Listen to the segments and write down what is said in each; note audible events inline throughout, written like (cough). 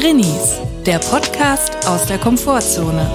Drinnies, der Podcast aus der Komfortzone.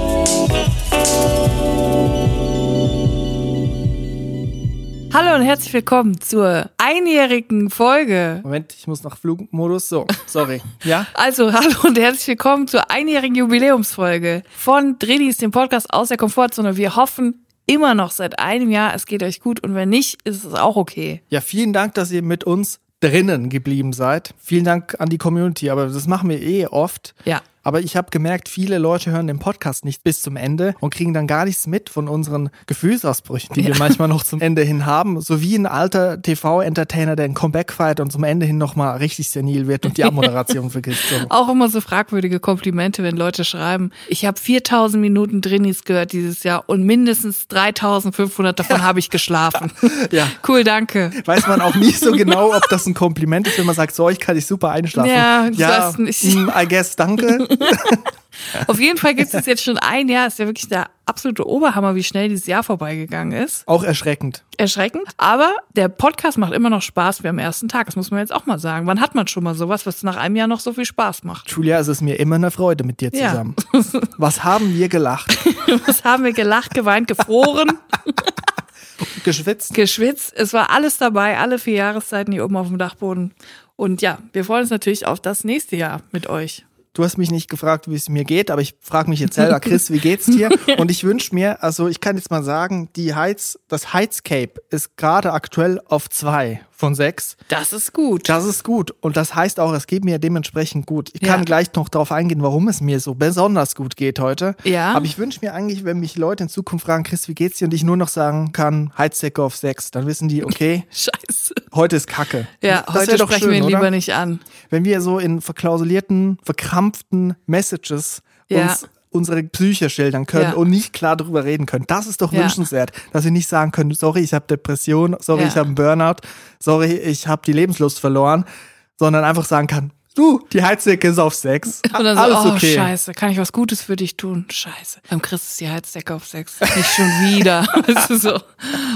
Hallo und herzlich willkommen zur einjährigen Folge. Moment, ich muss nach Flugmodus. So, sorry. (laughs) Ja? Also, hallo und herzlich willkommen zur einjährigen Jubiläumsfolge von Drinnies, dem Podcast aus der Komfortzone. Wir hoffen immer noch seit einem Jahr, es geht euch gut und wenn nicht, ist es auch okay. Ja, vielen Dank, dass ihr mit uns drinnen geblieben seid. Vielen Dank an die Community, aber das machen wir eh oft. Ja. Aber ich habe gemerkt, viele Leute hören den Podcast nicht bis zum Ende und kriegen dann gar nichts mit von unseren Gefühlsausbrüchen, die Ja. wir manchmal noch zum Ende hin haben. So wie ein alter TV-Entertainer, der ein Comeback feiert und zum Ende hin nochmal richtig senil wird und die Abmoderation (laughs) vergisst. So. Auch immer so fragwürdige Komplimente, wenn Leute schreiben, ich habe 4000 Minuten Drinnies gehört dieses Jahr und mindestens 3500 davon habe ich geschlafen. (laughs) Ja. Cool, danke. Weiß man auch nie so (laughs) genau, ob das ein Kompliment ist, wenn man sagt, so, ich kann dich super einschlafen. Ja, ich weiß nicht. mm, I guess, danke. (laughs) Auf jeden Fall gibt es jetzt schon ein Jahr, ist ja wirklich der absolute Oberhammer, wie schnell dieses Jahr vorbeigegangen ist. Auch erschreckend. Erschreckend. Aber der Podcast macht immer noch Spaß wie am ersten Tag. Das muss man jetzt auch mal sagen. Wann hat man schon mal sowas, was nach einem Jahr noch so viel Spaß macht? Julia, es ist mir immer eine Freude mit dir Ja. zusammen. (laughs) Was haben wir gelacht? Was haben wir gelacht, geweint, gefroren, (laughs) Geschwitzt? geschwitzt. Es war alles dabei, alle vier Jahreszeiten hier oben auf dem Dachboden. Und ja, wir freuen uns natürlich auf das nächste Jahr mit euch. Du hast mich nicht gefragt, wie es mir geht, aber ich frage mich jetzt selber, Chris, wie geht's dir? (laughs) Und ich wünsche mir, also ich kann jetzt mal sagen, die Heiz, das Heizcape ist gerade aktuell auf zwei von sechs. Das ist gut. Das ist gut. Und das heißt auch, es geht mir dementsprechend gut. Ich Ja. kann gleich noch darauf eingehen, warum es mir so besonders gut geht heute. Ja. Aber ich wünsche mir eigentlich, wenn mich Leute in Zukunft fragen, Chris, wie geht's dir? Und ich nur noch sagen kann, Heizdecke auf sechs, dann wissen die, okay, (laughs) Scheiße. heute ist Kacke. Ja, Das heute doch sprechen schön, wir ihn oder? lieber nicht an. wenn wir so in verklausulierten, verkrampften Messages Ja. uns unsere Psyche schildern können Ja. und nicht klar darüber reden können. Das ist doch Ja. wünschenswert, dass wir nicht sagen können, sorry, ich habe Depression, sorry, Ja. ich habe einen Burnout, sorry, ich habe die Lebenslust verloren, sondern einfach sagen kann, du, die Heizdecke ist auf sechs. (laughs) Und dann so, Alles oh, okay. scheiße, kann ich was Gutes für dich tun? Scheiße. Beim Chris ist die Heizdecke auf sechs. Nicht schon wieder. (laughs) So,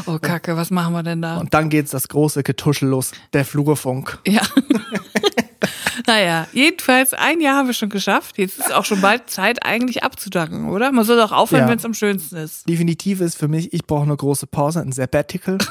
oh Kacke, was machen wir denn da? Und dann geht's das große Getuschel los, der Flurfunk. Ja. (laughs) naja, jedenfalls ein Jahr haben wir schon geschafft. Jetzt ist auch schon bald Zeit, eigentlich abzudanken, oder? Man soll doch aufhören, Ja. wenn es am schönsten ist. Definitiv ist für mich, ich brauche eine große Pause, ein Sabbatical. (laughs)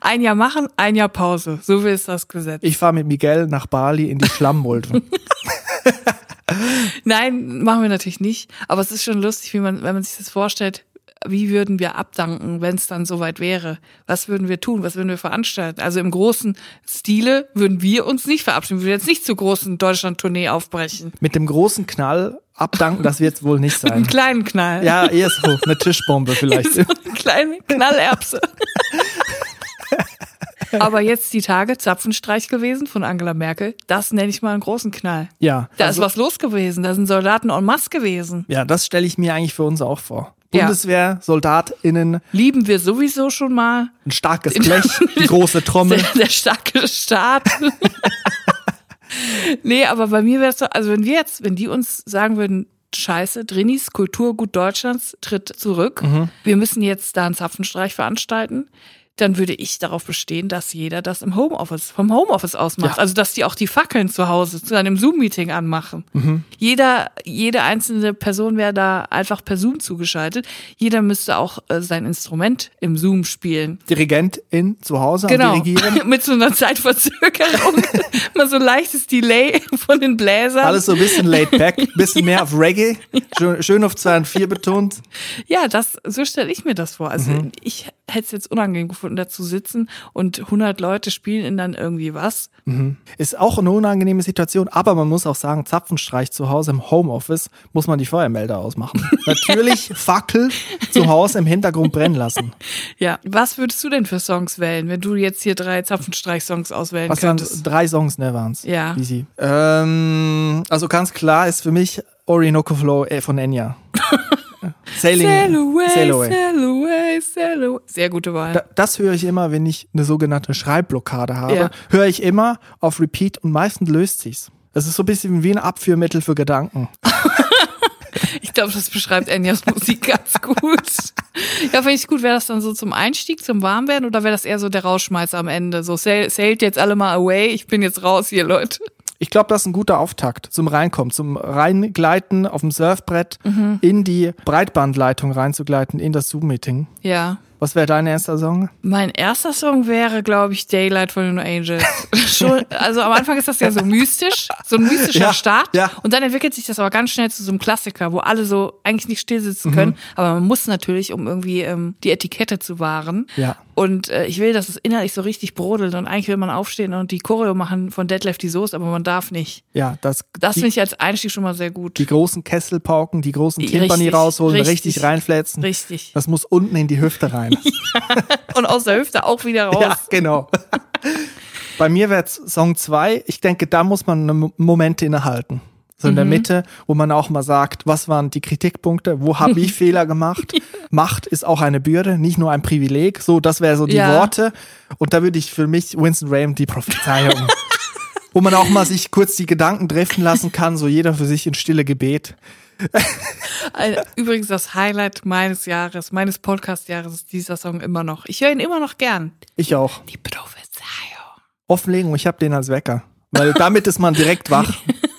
Ein Jahr machen, ein Jahr Pause. So will es das Gesetz. Ich fahre mit Miguel nach Bali in die Schlammmulde. (laughs) (laughs) Nein, machen wir natürlich nicht. Aber es ist schon lustig, wie man, wenn man sich das vorstellt, wie würden wir abdanken, wenn es dann soweit wäre? Was würden wir tun? Was würden wir veranstalten? Also im großen Stile würden wir uns nicht verabschieden. Wir würden jetzt nicht zur großen Deutschland-Tournee aufbrechen. mit dem großen Knall abdanken, das wird's wohl nicht (laughs) Mit sein. einem kleinen Knall. Ja, eher so eine Tischbombe (laughs) vielleicht. So eine kleine Knallerbse. (laughs) Aber jetzt die Tage Zapfenstreich gewesen von Angela Merkel. Das nenne ich mal einen großen Knall. Ja, Da also, ist was los gewesen. Da sind Soldaten en masse gewesen. ja, das stelle ich mir eigentlich für uns auch vor. Ja. Bundeswehr, SoldatInnen, Lieben wir sowieso schon mal. ein starkes Blech, die große Trommel. Der, (laughs) der starke Staat. (laughs) nee, aber bei mir wäre es so, also wenn wir jetzt, wenn die uns sagen würden, Scheiße, Drinis, Kulturgut Deutschlands tritt zurück. Mhm. Wir müssen jetzt da einen Zapfenstreich veranstalten. Dann würde ich darauf bestehen, dass jeder das im Homeoffice, vom Homeoffice aus macht. Ja. Also, dass die auch die Fackeln zu Hause zu einem Zoom-Meeting anmachen. Mhm. Jeder, jede einzelne Person wäre da einfach per Zoom zugeschaltet. Jeder müsste auch äh, sein Instrument im Zoom spielen. Dirigentin zu Hause Genau. Dirigieren. (laughs) Mit so einer Zeitverzögerung. (laughs) Mal so leichtes Delay von den Bläsern. Alles so ein bisschen laid back, (laughs) bisschen mehr auf Reggae, schön, schön auf 2 und 4 betont. Ja, das, so stelle ich mir das vor. Also Mhm. ich hätte es jetzt unangenehm gefunden, da zu sitzen und 100 Leute spielen in dann irgendwie was. Ist auch eine unangenehme Situation, aber man muss auch sagen, Zapfenstreich zu Hause im Homeoffice muss man die Feuermelder ausmachen. (laughs) Natürlich Fackel zu Hause im Hintergrund brennen lassen. Ja, was würdest du denn für Songs wählen, wenn du jetzt hier drei Zapfenstreich-Songs auswählen Was könntest? drei Songs, ne, waren's? Ja. Easy. Ähm, also ganz klar ist für mich Orinoco Flow äh, von Enya. (laughs) Sailing. Sail away, Sail away. sail away, sail away. Sehr gute Wahl. Da, das höre ich immer, wenn ich eine sogenannte Schreibblockade habe. Ja. Höre ich immer auf Repeat und meistens löst sich's. Es ist so ein bisschen wie ein Abführmittel für Gedanken. (laughs) Ich glaube, das beschreibt Enyas Musik ganz gut. Ja, finde ich gut. Wäre das dann so zum Einstieg, zum Warmwerden oder wäre das eher so der Rausschmeißer am Ende? So, sail- sailt jetzt alle mal away, ich bin jetzt raus hier, Leute. Ich glaube, das ist ein guter Auftakt zum Reinkommen, zum Reingleiten auf dem Surfbrett in die Breitbandleitung reinzugleiten, in das Zoom-Meeting. Ja. Was wäre dein erster Song? Mein erster Song wäre, glaube ich, Daylight von den Angels. (laughs) Schon, also am Anfang ist das ja so mystisch, so ein mystischer Ja, Start. ja. Und dann entwickelt sich das aber ganz schnell zu so einem Klassiker, wo alle so eigentlich nicht still sitzen Mhm. können. Aber man muss natürlich, um irgendwie ähm, die Etikette zu wahren. Ja. Und äh, ich will, dass es innerlich so richtig brodelt und eigentlich will man aufstehen und die Choreo machen von Deadlift die Soße, aber man darf nicht. Ja, das, Das finde ich als Einstieg schon mal sehr gut. die großen Kesselpauken, die großen Timpani rausholen, richtig, richtig. reinflätzen. Richtig. Das muss unten in die Hüfte rein. (laughs) Und aus der Hüfte auch wieder raus. Ja, genau. Bei mir wäre Song 2. Ich denke, da muss man eine Mo- Momente innehalten. So in der Mitte, wo man auch mal sagt, was waren die Kritikpunkte, wo habe ich (laughs) Fehler gemacht? Macht ist auch eine Bürde, nicht nur ein Privileg. So, das wäre so die Ja. Worte. Und da würde ich für mich Winston Graham die Prophezeiung. (laughs) wo man auch mal sich kurz die Gedanken driften lassen kann, so jeder für sich in stille Gebet. Übrigens das Highlight meines Jahres, meines Podcast-Jahres ist dieser Song immer noch. Ich höre ihn immer noch gern. Ich auch. Die Prophezeiung. Offenlegung, ich habe den als Wecker. Weil damit ist man direkt wach. (laughs)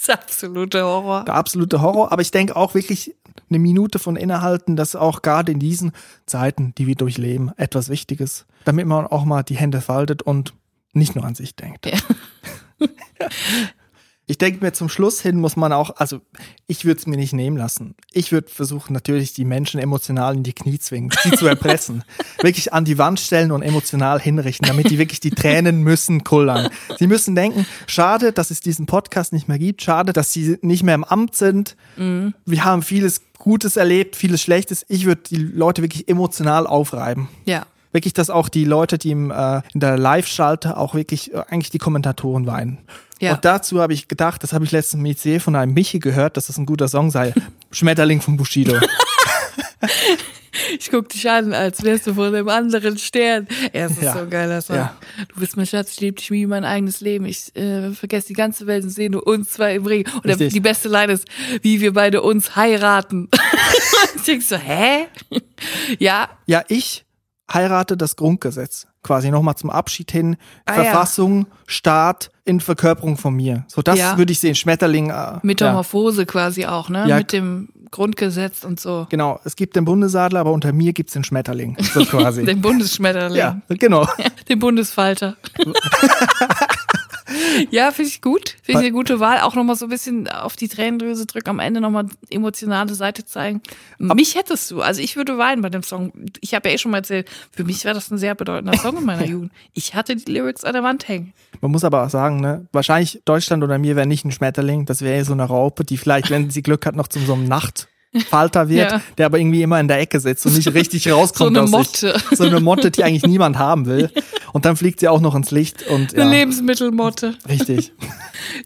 Das ist absoluter Horror. der absolute Horror. Aber ich denke auch wirklich eine Minute von innehalten, das ist auch gerade in diesen Zeiten, die wir durchleben, etwas Wichtiges, damit man auch mal die Hände faltet und nicht nur an sich denkt. Ja. (laughs) Ich denke mir zum Schluss hin muss man auch, also ich würde es mir nicht nehmen lassen. Ich würde versuchen natürlich die Menschen emotional in die Knie zwingen, sie zu (laughs) erpressen, wirklich an die Wand stellen und emotional hinrichten, damit die wirklich die Tränen müssen kullern. Sie müssen denken, schade, dass es diesen Podcast nicht mehr gibt, schade, dass sie nicht mehr im Amt sind. Wir haben vieles Gutes erlebt, vieles Schlechtes. Ich würde die Leute wirklich emotional aufreiben. Ja. Wirklich, dass auch die Leute, die im, äh, in der Live-Schalte auch wirklich äh, eigentlich die Kommentatoren weinen. Ja. Und dazu habe ich gedacht, das habe ich letztens mit IC von einem Michi gehört, dass das ein guter Song sei. (laughs) Schmetterling von Bushido. Ich guck dich an, als wärst du von einem anderen Stern. Ja, es ist Ja. so ein geiler Song. Ja. Du bist mein Schatz, ich liebe dich wie mein eigenes Leben. Ich äh, vergesse die ganze Welt und sehe nur uns zwei im Ring. Und Richtig. die beste Line ist, wie wir beide uns heiraten. (laughs) ich denk so, hä? ja, ja, ich heirate das Grundgesetz. Quasi nochmal zum Abschied hin. Ah, ja. Verfassung, Staat in Verkörperung von mir. So, das Ja. würde ich sehen. Schmetterling. Äh, ja. Metamorphose quasi auch, ne? Ja. Mit dem Grundgesetz und so. Genau, es gibt den Bundesadler, aber unter mir gibt's den Schmetterling. So (laughs) quasi. Den Bundesschmetterling. ja, genau. (laughs) Den Bundesfalter. (laughs) (laughs) ja, finde ich gut. Finde ich eine gute Wahl. Auch nochmal so ein bisschen auf die Tränendrüse drücken, am Ende nochmal emotionale Seite zeigen. mich hättest du. Also ich würde weinen bei dem Song. Ich habe ja eh schon mal erzählt, für mich war das ein sehr bedeutender Song in meiner (laughs) Jugend. Ich hatte die Lyrics an der Wand hängen. Man muss aber auch sagen, ne, wahrscheinlich Deutschland oder mir wäre nicht ein Schmetterling, das wäre so eine Raupe, die vielleicht, wenn sie Glück hat, noch zu so einem Nachtfalter wird, Ja. der aber irgendwie immer in der Ecke sitzt und nicht richtig rauskommt. So eine aus Motte. Sich. So eine Motte, die eigentlich niemand haben will. (laughs) Und dann fliegt sie auch noch ins Licht und Eine ja, Lebensmittelmotte. richtig. (laughs)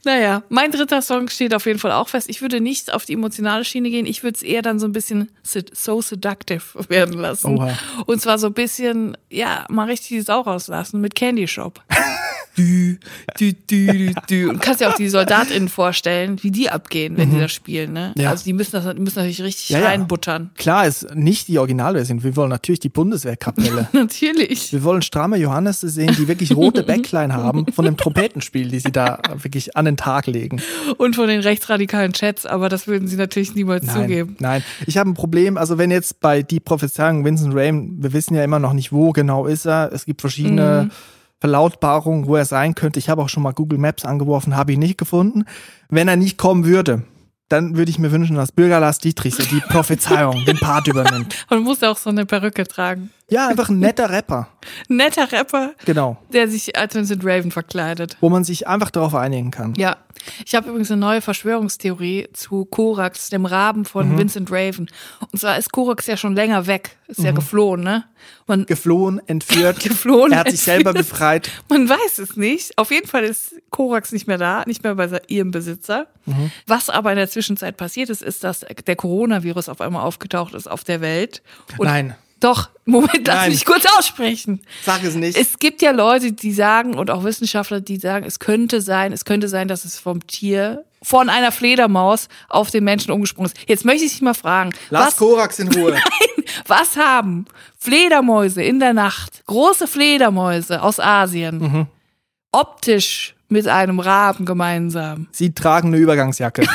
Naja, mein dritter Song steht auf jeden Fall auch fest. Ich würde nicht auf die emotionale Schiene gehen. Ich würde es eher dann so ein bisschen so seductive (laughs) werden lassen. Oha. Und zwar so ein bisschen, ja, mal richtig die Sau rauslassen mit Candy Shop. Dü, dü, dü, dü, dü. (laughs) Und kannst dir auch die SoldatInnen vorstellen, wie die abgehen, wenn die das spielen, ne? Mhm. Ja. Also die müssen das die müssen natürlich richtig Ja, ja. reinbuttern. Klar ist nicht die Originalversion. Wir wollen natürlich die Bundeswehrkapelle. (laughs) Natürlich. Wir wollen stramme Johannese sehen, die wirklich rote (laughs) Backline haben von dem Trompetenspiel, die sie da wirklich an den Tag legen. Und von den rechtsradikalen Chats, aber das würden sie natürlich niemals Nein, zugeben. nein. Ich habe ein Problem, also wenn jetzt bei die Prophezeiung Vincent Rain, wir wissen ja immer noch nicht, wo genau ist er. Es gibt verschiedene Verlautbarungen, wo er sein könnte. Ich habe auch schon mal Google Maps angeworfen, habe ihn nicht gefunden. Wenn er nicht kommen würde, dann würde ich mir wünschen, dass Bürger Lars Dietrich die Prophezeiung, den Part übernimmt. (laughs) Und muss auch so eine Perücke tragen. Ja, einfach ein netter Rapper. (laughs) Netter Rapper, Genau. der sich als Vincent Raven verkleidet. Wo man sich einfach darauf einigen kann. Ja, ich habe übrigens eine neue Verschwörungstheorie zu Korax, dem Raben von Mhm. Vincent Raven. Und zwar ist Korax ja schon länger weg, ist ja geflohen, ne? Man, (laughs) Geflohen, entführt. (laughs) Geflohen, Er hat sich selber befreit. man weiß es nicht. Auf jeden Fall ist Korax nicht mehr da, nicht mehr bei ihrem Besitzer. Mhm. Was aber in der Zwischenzeit passiert ist, ist, dass der Coronavirus auf einmal aufgetaucht ist auf der Welt. Und Nein. Doch, Moment, lass Nein. mich kurz aussprechen. Sag es nicht. Es gibt ja Leute, die sagen, und auch Wissenschaftler, die sagen, es könnte sein, es könnte sein, dass es vom Tier, von einer Fledermaus auf den Menschen umgesprungen ist. Jetzt möchte ich dich mal fragen, Lass was, Korax in Ruhe. (laughs) was haben Fledermäuse in der Nacht, große Fledermäuse aus Asien, Mhm. optisch mit einem Raben gemeinsam. Sie tragen eine Übergangsjacke.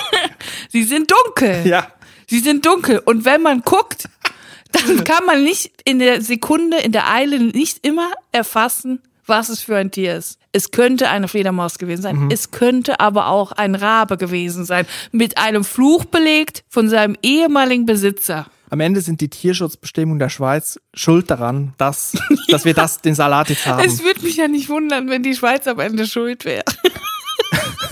(laughs) Sie sind dunkel. ja. Sie sind dunkel. Und wenn man guckt, dann kann man nicht in der Sekunde, in der Eile nicht immer erfassen, was es für ein Tier ist. Es könnte eine Fledermaus gewesen sein. Es könnte aber auch ein Rabe gewesen sein. Mit einem Fluch belegt von seinem ehemaligen Besitzer. Am Ende sind die Tierschutzbestimmungen der Schweiz schuld daran, dass, (laughs) dass wir das, den Salat jetzt haben. Es würde mich ja nicht wundern, wenn die Schweiz am Ende schuld wäre. (laughs)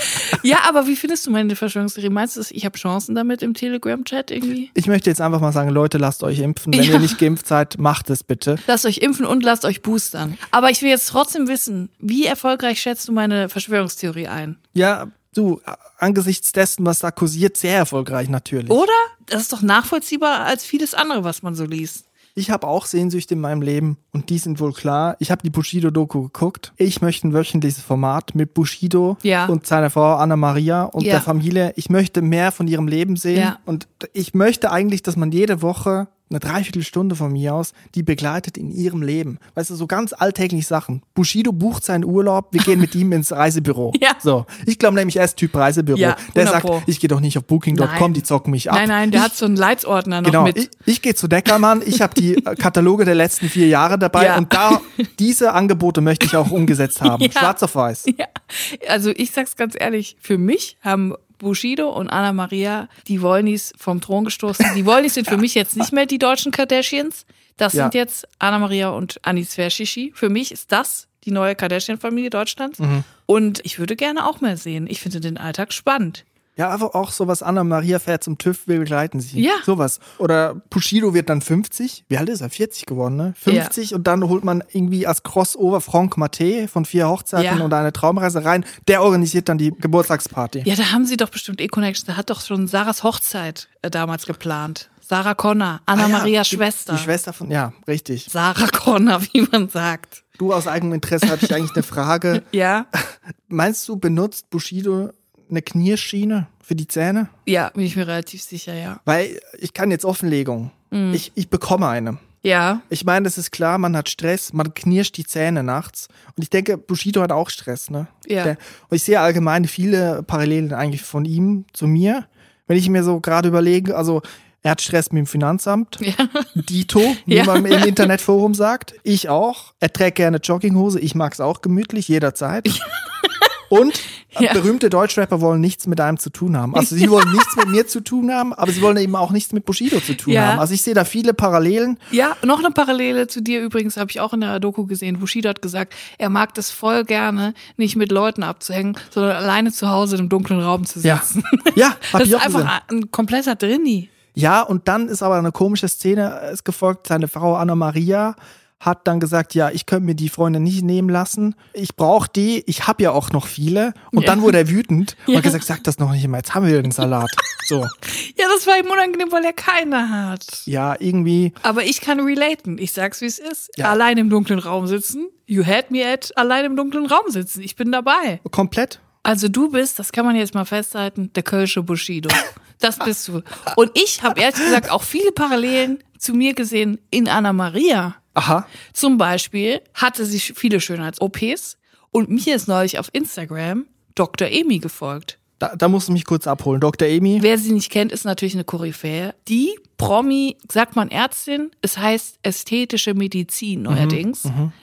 (laughs) ja, aber wie findest du meine Verschwörungstheorie? Meinst du, ich habe Chancen damit im Telegram-Chat irgendwie? Ich möchte jetzt einfach mal sagen, Leute, lasst euch impfen. Wenn Ja. ihr nicht geimpft seid, macht es bitte. Lasst euch impfen und lasst euch boostern. Aber ich will jetzt trotzdem wissen, wie erfolgreich schätzt du meine Verschwörungstheorie ein? Ja, du, angesichts dessen, was da kursiert, sehr erfolgreich natürlich. Oder? Das ist doch nachvollziehbar als vieles andere, was man so liest. Ich habe auch Sehnsüchte in meinem Leben und die sind wohl klar. Ich habe die Bushido-Doku geguckt. Ich möchte ein wöchentliches Format mit Bushido Ja. und seiner Frau Anna Maria und Ja. der Familie. Ich möchte mehr von ihrem Leben sehen Ja. und ich möchte eigentlich, dass man jede Woche eine Dreiviertelstunde von mir aus, die begleitet in ihrem Leben. Weißt du, so ganz alltägliche Sachen. Bushido bucht seinen Urlaub, wir gehen mit ihm ins Reisebüro. (laughs) Ja. So. Ich glaube nämlich, er ist Typ Reisebüro. Ja, der 100 sagt, ich gehe doch nicht auf Booking.com, die zocken mich ab. Nein, nein, der ich, hat so einen Leitsordner noch Genau, mit. ich, ich gehe zu Deckermann, ich habe die äh, Kataloge der letzten vier Jahre dabei Ja. und da (laughs) diese Angebote möchte ich auch umgesetzt haben. Ja. Schwarz auf weiß. Ja, also ich sag's ganz ehrlich, für mich haben Bushido und Anna Maria die Wollnis vom Thron gestoßen. Die Wollnis sind für (laughs) mich jetzt nicht mehr die deutschen Kardashians. Das Ja. sind jetzt Anna Maria und Anis Verschishi. Für mich ist das die neue Kardashian-Familie Deutschlands. Mhm. Und ich würde gerne auch mehr sehen. Ich finde den Alltag spannend. Ja, einfach auch sowas, Anna Maria fährt zum TÜV, wir begleiten sie. Ja. Sowas. Oder Bushido wird dann 50. Wie alt ist er? 40 geworden, ne? 50 und dann holt man irgendwie als Crossover Franck Maté von vier Hochzeiten Ja. und eine Traumreise rein. Der organisiert dann die Geburtstagsparty. Ja, da haben sie doch bestimmt E-Connection. Da hat doch schon Sarahs Hochzeit äh, damals geplant. Sarah Connor, Anna Ah ja, Marias die- Schwester. Die Schwester von, ja, richtig. Sarah Connor, wie man sagt. Du aus eigenem Interesse hatte ich eigentlich eine Frage. (laughs) Ja, Meinst du, benutzt Bushido eine Knierschiene für die Zähne? ja, bin ich mir relativ sicher, ja. Weil ich kann jetzt Offenlegung. Mhm. Ich, ich bekomme eine. Ja, Ich meine, das ist klar, man hat Stress, man knirscht die Zähne nachts. Und ich denke, Bushido hat auch Stress, ne? Ja. Der, und ich sehe allgemein viele Parallelen eigentlich von ihm zu mir. Wenn ich mir so gerade überlege, also er hat Stress mit dem Finanzamt. Ja. (laughs) Dito, wie Ja. man im Internetforum sagt. Ich auch. Er trägt gerne Jogginghose. Ich mag's auch gemütlich, jederzeit. (laughs) Und (laughs) Ja. berühmte Deutschrapper wollen nichts mit einem zu tun haben. Also sie (laughs) wollen nichts mit mir zu tun haben, aber sie wollen eben auch nichts mit Bushido zu tun Ja. haben. Also ich sehe da viele Parallelen. Ja, noch eine Parallele zu dir übrigens habe ich auch in der Doku gesehen. Bushido hat gesagt, er mag das voll gerne, nicht mit Leuten abzuhängen, sondern alleine zu Hause im dunklen Raum zu Ja, sitzen. ja (laughs) hab Das ich ist auch gesehen. einfach ein kompletter Drinni. Ja, und dann ist aber eine komische Szene ist gefolgt. Seine Frau Anna Maria hat dann gesagt, ja, ich könnte mir die Freunde nicht nehmen lassen. Ich brauche die, ich habe ja auch noch viele. Und Ja. dann wurde er wütend und Ja. hat gesagt, sag das noch nicht immer, jetzt haben wir den Salat. So, (laughs) Ja, das war ihm unangenehm, weil er keine hat. ja, irgendwie, Aber ich kann relaten. Ich sag's, wie es ist. Ja. Allein im dunklen Raum sitzen. You had me at allein im dunklen Raum sitzen. Ich bin dabei. komplett. Also du bist, das kann man jetzt mal festhalten, der Kölsche Bushido. Das bist du. Und ich habe ehrlich gesagt auch viele Parallelen zu mir gesehen in Anna Maria. Aha. Zum Beispiel hatte sie viele Schönheits-OPs und mir ist neulich auf Instagram Dr. Emi gefolgt. Da, da musst du mich kurz abholen. Dr. Amy. Wer sie nicht kennt, ist natürlich eine Koryphäe. Die Promi, sagt man Ärztin, es heißt ästhetische Medizin neuerdings.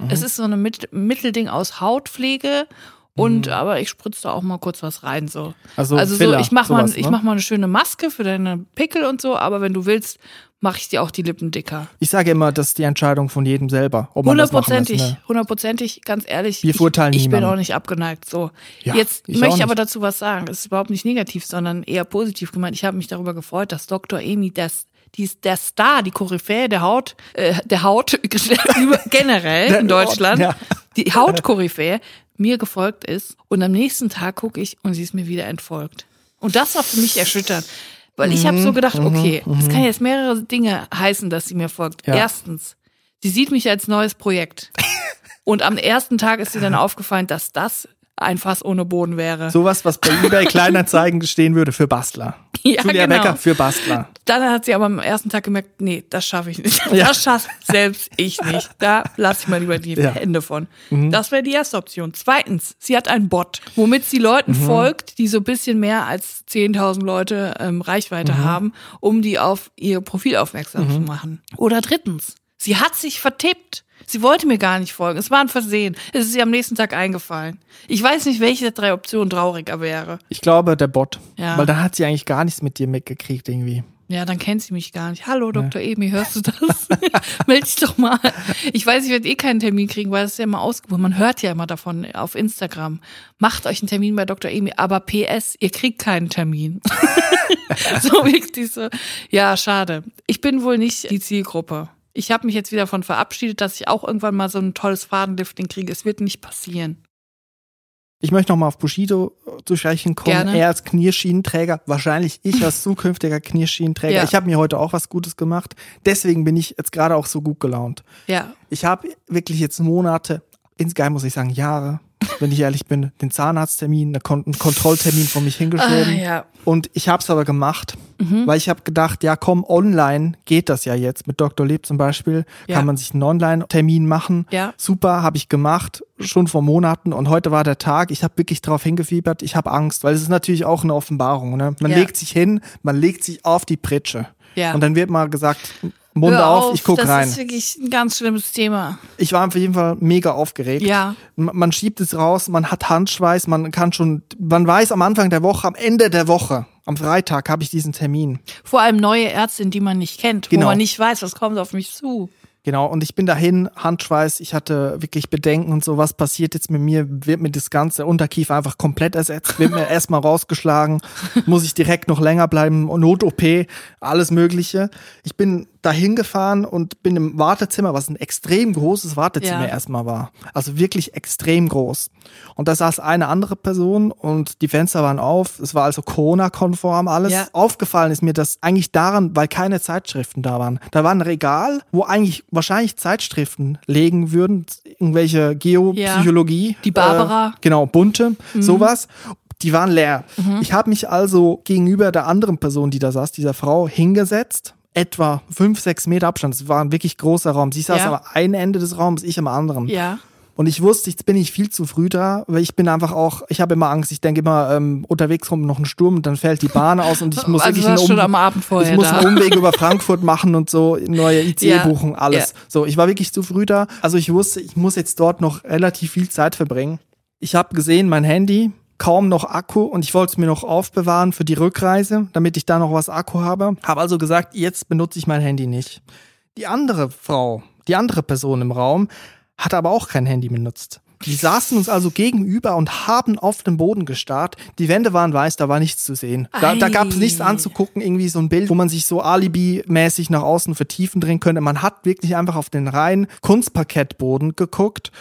es ist so eine Mit Mittelding aus Hautpflege und aber ich spritze da auch mal kurz was rein so. Also also so, Filler, ich mach mal sowas, ich ne? mach mal eine schöne Maske für deine Pickel und so, aber wenn du willst, mache ich dir auch die Lippen dicker. Ich sage immer, das ist die Entscheidung von jedem selber. Hundertprozentig, Ne? hundertprozentig, ganz ehrlich. Wir ich, verurteilen ich bin niemanden. auch nicht abgeneigt. So, Ja, jetzt ich möchte ich aber dazu was sagen. Es ist überhaupt nicht negativ, sondern eher positiv gemeint. Ich habe mich darüber gefreut, dass Dr. Amy das die ist der Star, die Koryphäe der Haut, äh, der Haut (laughs) generell in Deutschland, die Hautkoryphäe mir gefolgt ist und am nächsten Tag gucke ich und sie ist mir wieder entfolgt. Und das war für mich erschütternd, weil ich habe Mhm, so gedacht, okay, das kann jetzt mehrere Dinge heißen, dass sie mir folgt. Ja. Erstens, sie sieht mich als neues Projekt. (laughs) Und am ersten Tag ist ihr dann aufgefallen, dass das ein Fass ohne Boden wäre. Sowas, was bei eBay Kleinanzeigen stehen würde für Bastler. (laughs) Ja, Julia genau. Becker für Bastler. Dann hat sie aber am ersten Tag gemerkt, nee, das schaffe ich nicht. Ja. Das schafft selbst ich nicht. Da lasse ich mal lieber die Ja. Mhm. Hände von. Das wäre die erste Option. Zweitens, sie hat einen Bot, womit sie Leuten Mhm. folgt, die so ein bisschen mehr als 10.000 Leute ähm, Reichweite Mhm. haben, um die auf ihr Profil aufmerksam zu machen. Oder drittens, sie hat sich vertippt. Sie wollte mir gar nicht folgen. Es war ein Versehen. Es ist ihr am nächsten Tag eingefallen. Ich weiß nicht, welche der drei Optionen trauriger wäre. Ich glaube, der Bot. Ja. Weil dann hat sie eigentlich gar nichts mit dir mitgekriegt irgendwie. Ja, dann kennt sie mich gar nicht. Hallo, Dr. Emi, hörst du das? (laughs) Meld dich doch mal. Ich weiß, ich werde eh keinen Termin kriegen, weil es ist ja immer ausgebucht. Man hört ja immer davon auf Instagram. Macht euch einen Termin bei Dr. Emi, aber PS, ihr kriegt keinen Termin. (laughs) so wirklich so. Ja, schade. Ich bin wohl nicht die Zielgruppe. Ich habe mich jetzt wieder von verabschiedet, dass ich auch irgendwann mal so ein tolles Fadenlifting kriege. Es wird nicht passieren. Ich möchte nochmal auf Bushido zu sprechen kommen. Gerne. Er als Knierschienenträger, wahrscheinlich ich als (laughs) zukünftiger Knierschienenträger. Ja. Ich habe mir heute auch was Gutes gemacht. Deswegen bin ich jetzt gerade auch so gut gelaunt. Ja. Ich habe wirklich jetzt Monate, insgeheim muss ich sagen Jahre, wenn ich ehrlich bin, den Zahnarzttermin, einen, Kon einen Kontrolltermin von mich Ah, hingeschoben. ja. Und ich habe es aber gemacht, Mhm. weil ich habe gedacht, ja komm, online geht das ja jetzt. Mit Dr. Leb zum Beispiel Ja. kann man sich einen Online-Termin machen. Ja. Super, habe ich gemacht, schon vor Monaten. Und heute war der Tag. Ich habe wirklich drauf hingefiebert. Ich habe Angst, weil es ist natürlich auch eine Offenbarung. Ne? Man Ja. legt sich hin, man legt sich auf die Pritsche. Ja. Und dann wird mal gesagt, Mund Hör auf, ich guck das rein. ist wirklich ein ganz schlimmes Thema. Ich war auf jeden Fall mega aufgeregt. Ja. Man schiebt es raus, man hat Handschweiß, man kann schon, man weiß am Anfang der Woche, am Ende der Woche, am Freitag habe ich diesen Termin. Vor allem neue Ärztin, die man nicht kennt, Genau. wo man nicht weiß, was kommt auf mich zu. Genau, und ich bin dahin, Handschweiß, ich hatte wirklich Bedenken und so, was passiert jetzt mit mir, wird mir das ganze Unterkiefer einfach komplett ersetzt, wird mir (laughs) erstmal rausgeschlagen, muss ich direkt noch länger bleiben, Not-OP, alles mögliche. Ich bin dahin gefahren und bin im Wartezimmer, was ein extrem großes Wartezimmer Ja. erstmal war. Also wirklich extrem groß. Und da saß eine andere Person und die Fenster waren auf, es war also Corona-konform alles. Ja. Aufgefallen ist mir das eigentlich daran, weil keine Zeitschriften da waren. Da war ein Regal, wo eigentlich wahrscheinlich Zeitschriften legen würden, irgendwelche Geopsychologie. Die Barbara. Äh, genau, bunte, sowas. Die waren leer. Ich habe mich also gegenüber der anderen Person, die da saß, dieser Frau, hingesetzt. Etwa fünf, sechs Meter Abstand. Es war ein wirklich großer Raum. Sie saß Ja. am einen Ende des Raums, ich am anderen. Ja. Und ich wusste, jetzt bin ich viel zu früh da, weil ich bin einfach auch, ich habe immer Angst, ich denke immer, ähm, unterwegs kommt noch ein Sturm und dann fällt die Bahn aus und ich (laughs) muss Also wirklich einen, schon am Abend vorher ich muss einen Umweg über Frankfurt (laughs) machen und so, neue ICE Ja, buchen, alles. ja. So, ich war wirklich zu früh da. Also ich wusste, ich muss jetzt dort noch relativ viel Zeit verbringen. Ich habe gesehen, mein Handy, kaum noch Akku und ich wollte es mir noch aufbewahren für die Rückreise, damit ich da noch was Akku habe. Habe also gesagt, jetzt benutze ich mein Handy nicht. Die andere Frau, die andere Person im Raum, hat aber auch kein Handy benutzt. Die saßen uns also gegenüber und haben auf den Boden gestarrt. Die Wände waren weiß, da war nichts zu sehen. Da, da gab es nichts anzugucken, irgendwie so ein Bild, wo man sich so alibi-mäßig nach außen vertiefen drin könnte. Man hat wirklich einfach auf den reinen Kunstparkettboden geguckt.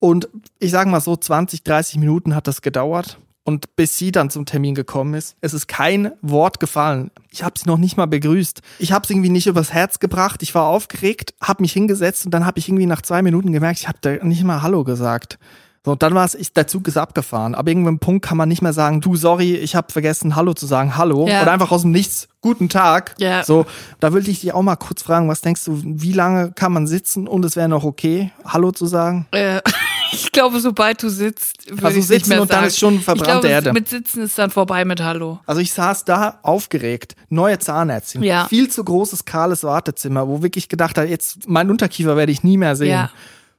Und ich sage mal so, 20, 30 Minuten hat das gedauert. Und bis sie dann zum Termin gekommen ist, es ist kein Wort gefallen. Ich habe sie noch nicht mal begrüßt. Ich habe es irgendwie nicht übers Herz gebracht. Ich war aufgeregt, habe mich hingesetzt und dann habe ich irgendwie nach zwei Minuten gemerkt, ich habe da nicht mal Hallo gesagt. So, und dann war es, ich- der Zug ist abgefahren. Aber irgendwann Punkt kann man nicht mehr sagen, du, sorry, ich habe vergessen, Hallo zu sagen, Hallo. Ja. Oder einfach aus dem Nichts, guten Tag. Ja. So, da würde ich dich auch mal kurz fragen, was denkst du, wie lange kann man sitzen und es wäre noch okay, Hallo zu sagen? Äh, ich glaube, sobald du sitzt, würde Also ich nicht sitzen mehr und dann sagen. ist schon verbrannte ich glaube, Erde. Mit Sitzen ist dann vorbei mit Hallo. Also ich saß da aufgeregt, neue Zahnärztin, Ja. viel zu großes kahles Wartezimmer, wo wirklich gedacht hat, jetzt mein Unterkiefer werde ich nie mehr sehen. Ja.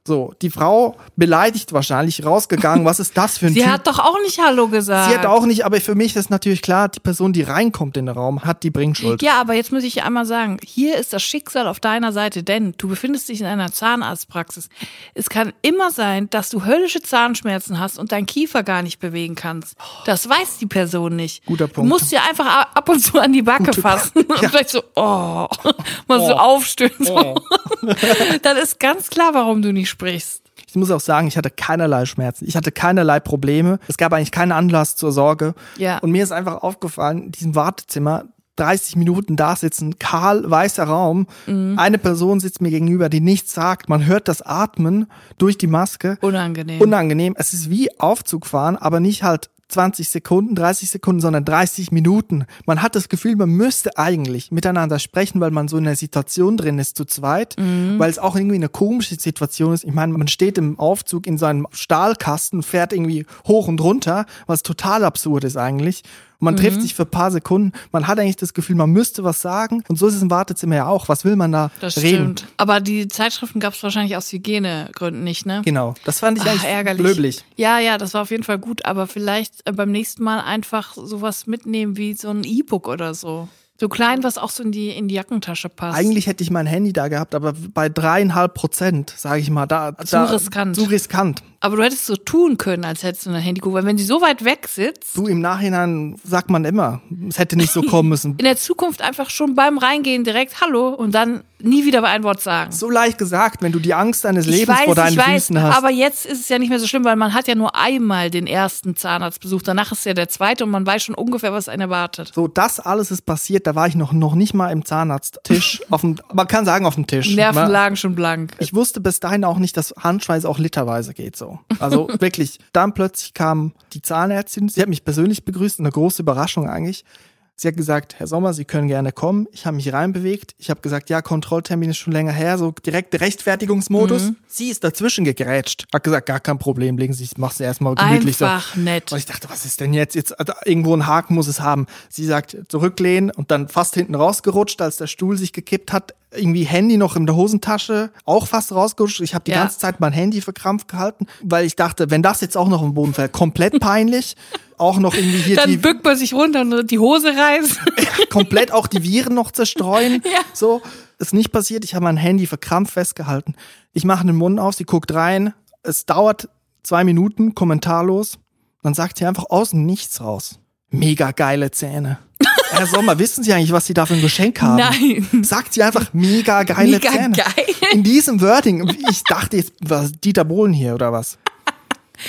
So, die Frau beleidigt wahrscheinlich rausgegangen. Was ist das für ein Sie Typ? hat doch auch nicht Hallo gesagt. Sie hat auch nicht, aber für mich ist natürlich klar, die Person, die reinkommt in den Raum, hat die Bringschuld. Ja, aber jetzt muss ich einmal sagen, hier ist das Schicksal auf deiner Seite, denn du befindest dich in einer Zahnarztpraxis. Es kann immer sein, dass du höllische Zahnschmerzen hast und deinen Kiefer gar nicht bewegen kannst. Das weiß die Person nicht. Guter Du Punkt. musst dir einfach ab und zu an die Backe Gute- fassen und Ja. vielleicht so, oh, (laughs) mal so Oh. aufstöhnen. So. (laughs) Dann ist ganz klar, warum du nicht sprichst. Ich muss auch sagen, ich hatte keinerlei Schmerzen. Ich hatte keinerlei Probleme. Es gab eigentlich keinen Anlass zur Sorge. Ja. Und mir ist einfach aufgefallen, in diesem Wartezimmer, 30 Minuten da sitzen, kahl, weißer Raum. Mhm. Eine Person sitzt mir gegenüber, die nichts sagt. Man hört das Atmen durch die Maske. Unangenehm. Unangenehm. Es ist wie Aufzug fahren, aber nicht halt 20 Sekunden, 30 Sekunden, sondern 30 Minuten. Man hat das Gefühl, man müsste eigentlich miteinander sprechen, weil man so in einer Situation drin ist zu zweit, Mhm. weil es auch irgendwie eine komische Situation ist. Ich meine, man steht im Aufzug in seinem Stahlkasten, fährt irgendwie hoch und runter, was total absurd ist eigentlich. Man Mhm. trifft sich für ein paar Sekunden. Man hat eigentlich das Gefühl, man müsste was sagen. Und so ist es im Wartezimmer ja auch. Was will man da das reden? stimmt. Aber die Zeitschriften gab es wahrscheinlich aus Hygienegründen nicht, ne? Genau. Das fand ich Ach, eigentlich ärgerlich. löblich. Ja, ja, das war auf jeden Fall gut, aber vielleicht äh, beim nächsten Mal einfach sowas mitnehmen wie so ein E-Book oder so. So klein, was auch so in die, in die Jackentasche passt. Eigentlich hätte ich mein Handy da gehabt, aber bei dreieinhalb Prozent, sage ich mal, da Zu da, riskant. Zu riskant. Aber du hättest so tun können, als hättest du ein Handy geguckt, weil wenn sie so weit weg sitzt, Du im Nachhinein sagt man immer, es hätte nicht so kommen müssen. (laughs) in der Zukunft einfach schon beim Reingehen direkt Hallo und dann nie wieder ein Wort sagen. So leicht gesagt, wenn du die Angst deines Ich Lebens weiß, vor deinen ich weiß, Füßen hast. aber jetzt ist es ja nicht mehr so schlimm, weil man hat ja nur einmal den ersten Zahnarztbesuch, danach ist ja der zweite und man weiß schon ungefähr, was einen erwartet. so, das alles ist passiert, da war ich noch, noch nicht mal im Zahnarzttisch. (laughs) auf dem, man kann sagen auf dem Tisch. Nerven Man- lagen schon blank. Ich wusste bis dahin auch nicht, dass Handschweiß auch literweise geht so. Also wirklich. Dann plötzlich kam die Zahnärztin, sie hat mich persönlich begrüßt, eine große Überraschung eigentlich. Sie hat gesagt, Herr Sommer, Sie können gerne kommen. Ich habe mich reinbewegt. Ich habe gesagt, ja, Kontrolltermin ist schon länger her, so direkt Rechtfertigungsmodus. Mhm. Sie ist dazwischen gegrätscht. Hat gesagt, gar kein Problem, legen Sie sich, mach's erstmal gemütlich so. Einfach nett. Und ich dachte, was ist denn jetzt? Jetzt also irgendwo ein Haken muss es haben. Sie sagt, zurücklehnen und dann fast hinten rausgerutscht, als der Stuhl sich gekippt hat. Irgendwie Handy noch in der Hosentasche, auch fast rausgerutscht. Ich habe die Ja. ganze Zeit mein Handy verkrampft gehalten, weil ich dachte, wenn das jetzt auch noch im Boden fällt, komplett peinlich. (laughs) Auch noch irgendwie hier Dann die, bückt man sich runter und die Hose reißt. (laughs) komplett auch die Viren noch zerstreuen. Ja. So, ist nicht passiert. Ich habe mein Handy verkrampft festgehalten. Ich mache den Mund auf, sie guckt rein. Es dauert zwei Minuten, kommentarlos. Dann sagt sie einfach aus dem Nichts raus. Mega geile Zähne. (laughs) Herr Sommer, wissen Sie eigentlich, was Sie da für ein Geschenk haben? Nein. Sagt sie einfach mega geile Mega Zähne. geil. In diesem Wording. Ich dachte jetzt, was Dieter Bohlen hier oder was?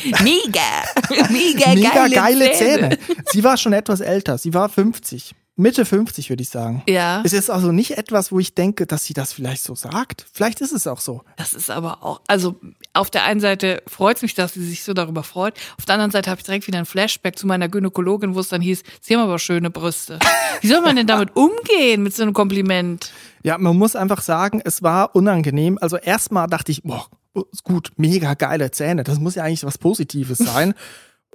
Mega. (laughs) Mega, Mega geile, geile Zähne. Zähne. Sie war schon etwas älter. Sie war 50. Mitte 50, würde ich sagen. Ja. Es ist also nicht etwas, wo ich denke, dass sie das vielleicht so sagt. Vielleicht ist es auch so. Das ist aber auch, also auf der einen Seite freut es mich, dass sie sich so darüber freut. Auf der anderen Seite habe ich direkt wieder ein Flashback zu meiner Gynäkologin, wo es dann hieß, sie haben aber schöne Brüste. (laughs) Wie soll man denn damit umgehen mit so einem Kompliment? Ja, man muss einfach sagen, es war unangenehm. Also erstmal dachte ich, boah, gut, mega geile Zähne. Das muss ja eigentlich was Positives sein. (laughs)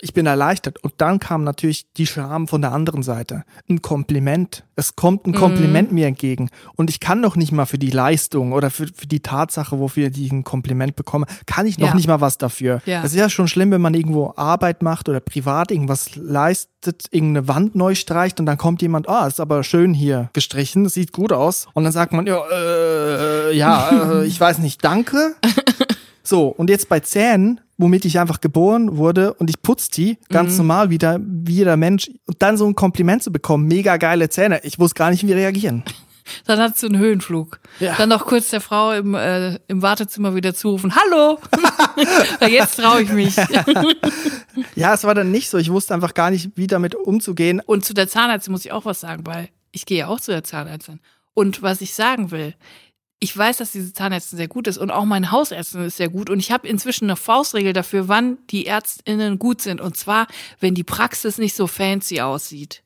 Ich bin erleichtert. Und dann kam natürlich die Scham von der anderen Seite. Ein Kompliment. Es kommt ein Kompliment mir entgegen. Und ich kann doch nicht mal für die Leistung oder für, für die Tatsache, wofür ich ein Kompliment bekomme, kann ich noch Ja. nicht mal was dafür. Ja. Es ist ja schon schlimm, wenn man irgendwo Arbeit macht oder privat irgendwas leistet, irgendeine Wand neu streicht und dann kommt jemand, ah, ist aber schön hier gestrichen, sieht gut aus. Und dann sagt man, ja, äh, ja, (laughs) äh, ich weiß nicht, danke. (laughs) So, und jetzt bei Zähnen, womit ich einfach geboren wurde und ich putze die ganz Mhm. normal wieder, wie jeder Mensch. Und dann so ein Kompliment zu bekommen, mega geile Zähne. Ich wusste gar nicht, wie reagieren. (laughs) Dann hat sie einen Höhenflug. Ja. Dann noch kurz der Frau im, äh, im Wartezimmer wieder zurufen, hallo! (laughs) (laughs) Jetzt traue ich mich. Ja, es war dann nicht so. Ich wusste einfach gar nicht, wie damit umzugehen. Und zu der Zahnärztin muss ich auch was sagen, weil ich gehe ja auch zu der Zahnärztin. Und was ich sagen will, ich weiß, dass diese Zahnärztin sehr gut ist und auch meine Hausärztin ist sehr gut. Und ich habe inzwischen eine Faustregel dafür, wann die Ärztinnen gut sind. Und zwar, wenn die Praxis nicht so fancy aussieht.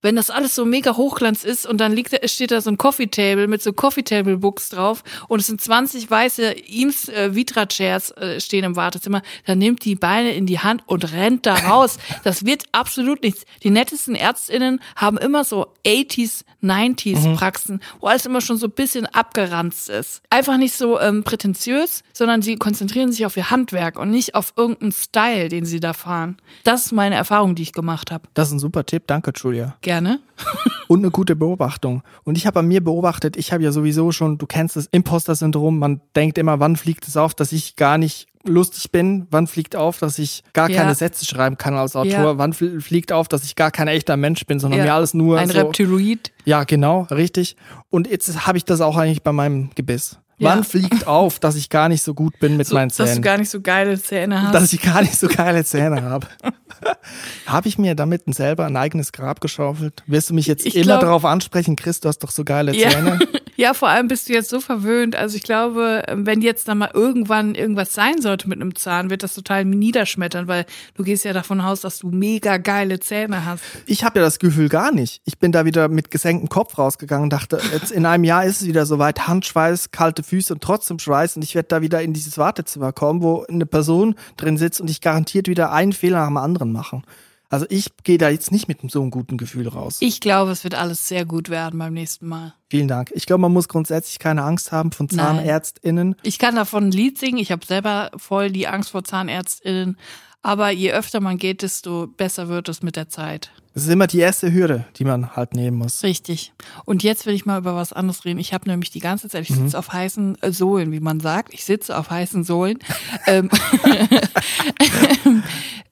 Wenn das alles so mega Hochglanz ist und dann liegt da, steht da so ein Coffee Table mit so Coffee Table Books drauf und es sind 20 weiße Eames äh, Vitra Chairs äh, stehen im Wartezimmer, dann nimmt die Beine in die Hand und rennt da raus. (laughs) Das wird absolut nichts. Die nettesten Ärztinnen haben immer so 80s, 90s Praxen, wo alles immer schon so ein bisschen abgeranzt ist. Einfach nicht so ähm, prätentiös, sondern sie konzentrieren sich auf ihr Handwerk und nicht auf irgendeinen Style, den sie da fahren. Das ist meine Erfahrung, die ich gemacht habe. Das ist ein super Tipp. Danke, Julia. Gerne. (laughs) Und eine gute Beobachtung. Und ich habe an mir beobachtet, ich habe ja sowieso schon, du kennst das Imposter-Syndrom, man denkt immer, wann fliegt es auf, dass ich gar nicht lustig bin, wann fliegt auf, dass ich gar Ja. keine Sätze schreiben kann als Autor, Ja. wann fl- fliegt auf, dass ich gar kein echter Mensch bin, sondern Ja. mir alles nur Ein so, Reptiloid. Ja, genau, richtig. Und jetzt habe ich das auch eigentlich bei meinem Gebiss. Ja. Wann fliegt auf, dass ich gar nicht so gut bin mit So, meinen dass du Zähnen? gar nicht so geile Zähne hast. Dass ich gar nicht so geile Zähne habe. (laughs) Habe ich mir damit selber ein eigenes Grab geschaufelt? Wirst du mich jetzt Ich immer glaub- darauf ansprechen, Chris, du hast doch so geile. Zähne? ja, (laughs) vor allem bist du jetzt so verwöhnt. Also ich glaube, wenn jetzt dann mal irgendwann irgendwas sein sollte mit einem Zahn, wird das total niederschmettern, weil du gehst ja davon aus, dass du mega geile Zähne hast. Ich habe ja das Gefühl gar nicht. Ich bin da wieder mit gesenktem Kopf rausgegangen und dachte, jetzt in einem Jahr ist es wieder soweit, Handschweiß, kalte Füße und trotzdem Schweiß und ich werde da wieder in dieses Wartezimmer kommen, wo eine Person drin sitzt und ich garantiert wieder einen Fehler nach dem anderen machen. Also ich gehe da jetzt nicht mit so einem guten Gefühl raus. Ich glaube, es wird alles sehr gut werden beim nächsten Mal. Vielen Dank. Ich glaube, man muss grundsätzlich keine Angst haben von Nein. ZahnärztInnen. Ich kann davon ein Lied singen. Ich habe selber voll die Angst vor ZahnärztInnen. Aber je öfter man geht, desto besser wird es mit der Zeit. Das ist immer die erste Hürde, die man halt nehmen muss. Richtig. Und jetzt will ich mal über was anderes reden. Ich habe nämlich die ganze Zeit, ich sitze auf heißen Sohlen, wie man sagt. Ich sitze auf heißen Sohlen. (laughs) (laughs)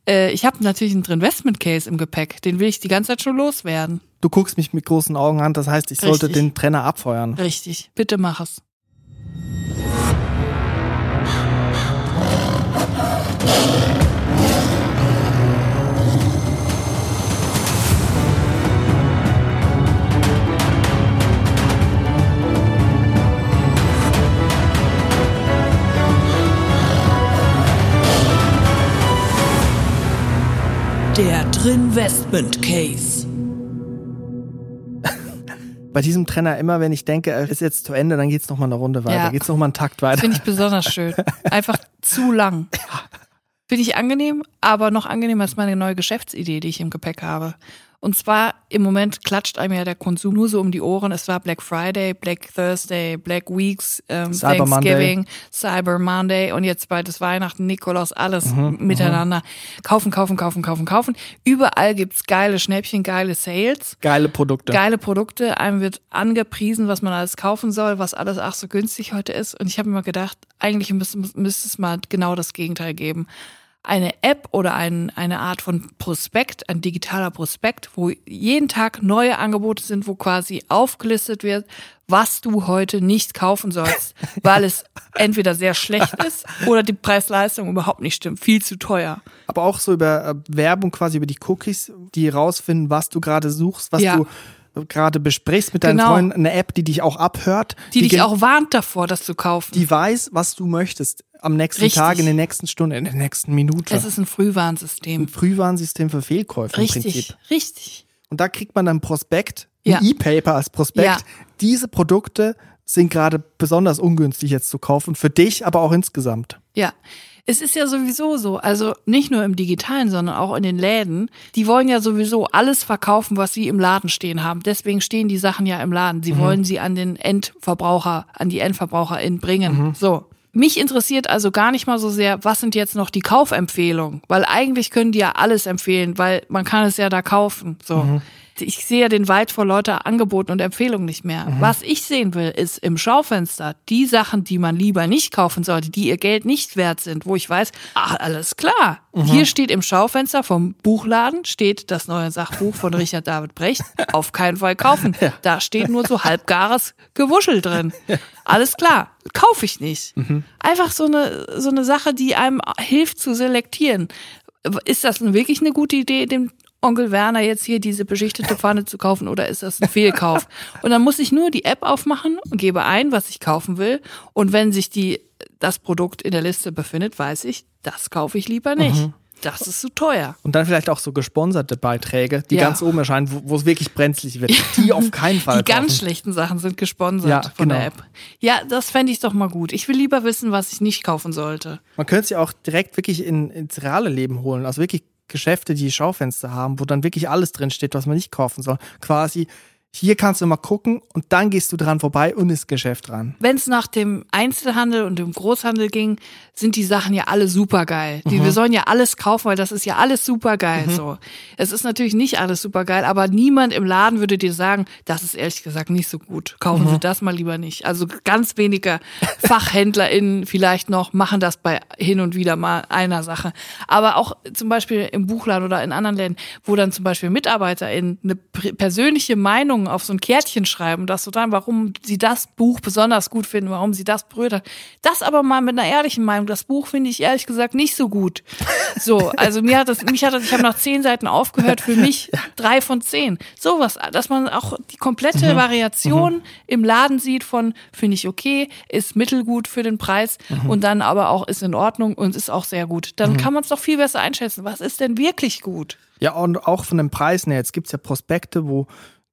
äh, ich habe natürlich einen Investment Case im Gepäck. Den will ich die ganze Zeit schon loswerden. Du guckst mich mit großen Augen an, das heißt, ich sollte Richtig. den Trenner abfeuern. Richtig. Bitte mach es. Der Drinvestment Case. Bei diesem Trenner immer, wenn ich denke, er ist jetzt zu Ende, dann geht's noch mal eine Runde weiter, Ja. geht's noch mal einen Takt weiter. Finde ich besonders schön. Einfach zu lang. Finde ich angenehm, aber noch angenehmer ist meine neue Geschäftsidee, die ich im Gepäck habe. Und zwar im Moment klatscht einem ja der Konsum nur so um die Ohren. Es war Black Friday, Black Thursday, Black Weeks, ähm, Cyber Thanksgiving, Cyber Monday und jetzt bald ist Weihnachten, Nikolaus, alles Mhm, miteinander. Kaufen, kaufen, kaufen, kaufen, kaufen. Überall gibt's geile Schnäppchen, geile Sales Geile Produkte. geile Produkte, einem wird angepriesen, was man alles kaufen soll, was alles ach so günstig heute ist. Und ich habe mir gedacht, eigentlich müsste, müsste es mal genau das Gegenteil geben. Eine App oder ein, eine Art von Prospekt, ein digitaler Prospekt, wo jeden Tag neue Angebote sind, wo quasi aufgelistet wird, was du heute nicht kaufen sollst, (laughs) weil es entweder sehr schlecht ist oder die Preis-Leistung überhaupt nicht stimmt, viel zu teuer. Aber auch so über äh, Werbung, quasi über die Cookies, die rausfinden, was du gerade suchst, was Ja. du gerade besprichst mit deinen Genau. Freunden. Eine App, die dich auch abhört. Die, dich gen- auch warnt davor, das zu kaufen. Die weiß, was du möchtest am nächsten Richtig. Tag, in der nächsten Stunde, in der nächsten Minute. es ist ein Frühwarnsystem. ein Frühwarnsystem für Fehlkäufe im Prinzip. Richtig, richtig. Und da kriegt man dann Prospekt, Ja. ein E-Paper als Prospekt. Ja. Diese Produkte sind gerade besonders ungünstig jetzt zu kaufen, für dich, aber auch insgesamt. Ja. Es ist ja sowieso so, also nicht nur im Digitalen, sondern auch in den Läden. Die wollen ja sowieso alles verkaufen, was sie im Laden stehen haben. Deswegen stehen die Sachen ja im Laden. Sie wollen sie an den Endverbraucher, an die Endverbraucherin bringen. So. Mich interessiert also gar nicht mal so sehr, was sind jetzt noch die Kaufempfehlungen? Weil eigentlich können die ja alles empfehlen, weil man kann es ja da kaufen. So. Ich sehe ja den weit vor lauter Angeboten und Empfehlungen nicht mehr. Was ich sehen will, ist im Schaufenster die Sachen, die man lieber nicht kaufen sollte, die ihr Geld nicht wert sind, wo ich weiß, ah, alles klar. Hier steht im Schaufenster vom Buchladen, steht das neue Sachbuch von Richard David Brecht, (laughs) auf keinen Fall kaufen. Da steht nur so halbgares Gewuschel drin. Alles klar, kaufe ich nicht. Einfach so eine, so eine Sache, die einem hilft zu selektieren. Ist das nun wirklich eine gute Idee, dem Onkel Werner jetzt hier diese beschichtete Pfanne zu kaufen oder ist das ein Fehlkauf? Und dann muss ich nur die App aufmachen und gebe ein, was ich kaufen will. Und wenn sich die, das Produkt in der Liste befindet, weiß ich, das kaufe ich lieber nicht. Das ist zu teuer. Und dann vielleicht auch so gesponserte Beiträge, die Ja. ganz oben erscheinen, wo, es wirklich brenzlig wird. Die (laughs) auf keinen Fall Die ganz schlechten Sachen sind gesponsert Ja, von genau. der App. Ja, das fände ich doch mal gut. Ich will lieber wissen, was ich nicht kaufen sollte. Man könnte sie auch direkt wirklich in, ins reale Leben holen. Also wirklich Geschäfte, die Schaufenster haben, wo dann wirklich alles drin steht, was man nicht kaufen soll. Quasi, hier kannst du mal gucken und dann gehst du dran vorbei und ins Geschäft ran. Wenn es nach dem Einzelhandel und dem Großhandel ging, sind die Sachen ja alle supergeil. Die, Wir sollen ja alles kaufen, weil das ist ja alles supergeil. So, es ist natürlich nicht alles supergeil, aber niemand im Laden würde dir sagen, das ist ehrlich gesagt nicht so gut. Kaufen Sie das mal lieber nicht. Also ganz wenige FachhändlerInnen (laughs) vielleicht noch machen das bei hin und wieder mal einer Sache. Aber auch zum Beispiel im Buchladen oder in anderen Läden, wo dann zum Beispiel MitarbeiterInnen eine persönliche Meinung auf so ein Kärtchen schreiben, das so dann, warum sie das Buch besonders gut finden, warum sie das berührt hat. Das aber mal mit einer ehrlichen Meinung. Das Buch finde ich ehrlich gesagt nicht so gut. So, also mir hat das, mich hat das, ich habe nach zehn Seiten aufgehört, für mich drei von zehn. Sowas, dass man auch die komplette Mhm. Variation im Laden sieht von, finde ich okay, ist mittelgut für den Preis Mhm. und dann aber auch ist in Ordnung und ist auch sehr gut. Dann kann man es doch viel besser einschätzen. Was ist denn wirklich gut? Ja, und auch von den Preisen her. Jetzt gibt's ja Prospekte, wo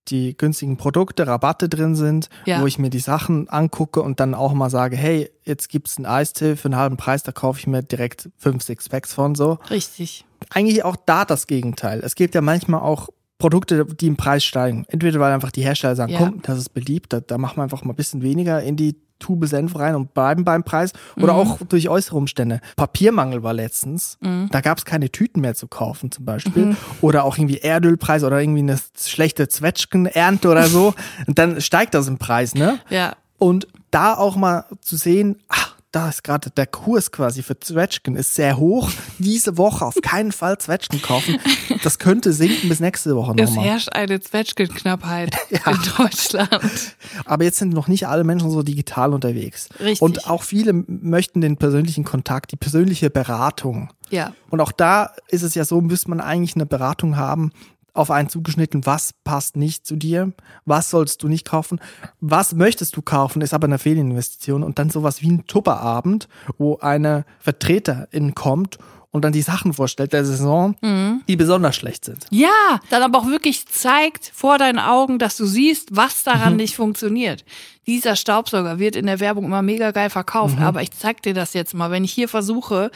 die günstigen Produkte, Rabatte drin sind, Ja. wo ich mir die Sachen angucke und dann auch mal sage, hey, jetzt gibt's einen Eistee für einen halben Preis, da kaufe ich mir direkt fünf, six Packs von so. Richtig. Eigentlich auch da das Gegenteil. Es gibt ja manchmal auch Produkte, die im Preis steigen. Entweder weil einfach die Hersteller sagen, Ja. komm, das ist beliebt, da, da machen wir einfach mal ein bisschen weniger in die Tube Senf rein und bleiben beim Preis. Oder auch durch äußere Umstände. Papiermangel war letztens. Da gab es keine Tüten mehr zu kaufen zum Beispiel. Oder auch irgendwie Erdölpreis oder irgendwie eine schlechte Zwetschgenernte oder so. (laughs) Und dann steigt das im Preis, ne? Ja. Und da auch mal zu sehen, ach, da ist gerade der Kurs quasi für Zwetschgen ist sehr hoch. Diese Woche auf keinen Fall Zwetschgen kaufen. Das könnte sinken bis nächste Woche Es nochmal. herrscht eine Zwetschgenknappheit (laughs) in Deutschland. Aber jetzt sind noch nicht alle Menschen so digital unterwegs. Richtig. Und auch viele möchten den persönlichen Kontakt, die persönliche Beratung. Ja. Und auch da ist es ja so, müsste man eigentlich eine Beratung haben, auf einen zugeschnitten, was passt nicht zu dir, was sollst du nicht kaufen, was möchtest du kaufen, ist aber eine Fehlinvestition und dann sowas wie ein Tupperabend, wo eine Vertreterin kommt und dann die Sachen vorstellt der Saison, die besonders schlecht sind. Ja, dann aber auch wirklich zeigt vor deinen Augen, dass du siehst, was Mhm. daran nicht funktioniert. Dieser Staubsauger wird in der Werbung immer mega geil verkauft, Mhm. aber ich zeig dir das jetzt mal. Wenn ich hier versuche,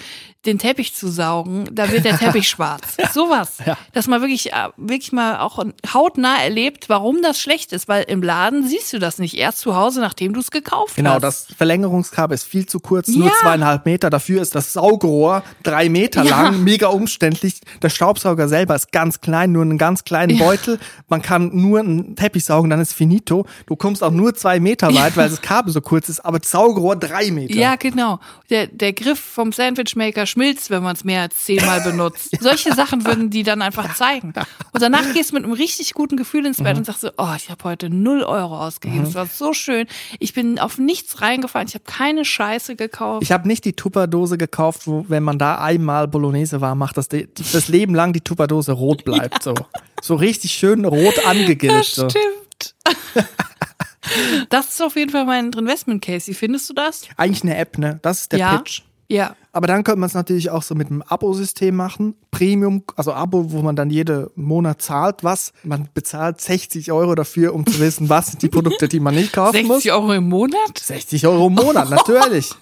den Teppich zu saugen, da wird der Teppich (laughs) schwarz. Sowas. Ja. Dass man wirklich, äh, wirklich mal auch hautnah erlebt, warum das schlecht ist, weil im Laden siehst du das nicht erst zu Hause, nachdem du es gekauft Genau, hast. das Verlängerungskabel ist viel zu kurz, nur Ja. zweieinhalb Meter. Dafür ist das Saugrohr drei Meter Ja. lang, mega umständlich. Der Staubsauger selber ist ganz klein, nur einen ganz kleinen Beutel. Man kann nur einen Teppich saugen, dann ist finito. Du kommst auch nur zwei Meter weit, weil das Kabel so kurz ist, aber Saugrohr drei Meter. Ja, genau. Der, der Griff vom Sandwichmaker schmilzt, wenn man es mehr als zehnmal benutzt. Solche Sachen würden die dann einfach zeigen. Und danach gehst du mit einem richtig guten Gefühl ins Mhm. Bett und sagst so, oh, ich habe heute null Euro ausgegeben. Es war so schön. Ich bin auf nichts reingefallen. Ich habe keine Scheiße gekauft. Ich habe nicht die Tupperdose gekauft, wo, wenn man da einmal Bolognese war, macht das die, das Leben lang die Tupperdose rot bleibt. So. so richtig schön rot angegillt. das So. Das ist auf jeden Fall mein Investment Case. Wie findest du das? Eigentlich eine App, ne? Das ist der ja. Pitch. Ja. Aber dann könnte man es natürlich auch so mit einem Abo-System machen. Premium, also Abo, wo man dann jeden Monat zahlt, was. Man bezahlt 60 Euro dafür, um zu wissen, (laughs) was sind die Produkte, die man nicht kaufen muss. 60 Euro im Monat? 60 Euro im Monat, (laughs) natürlich.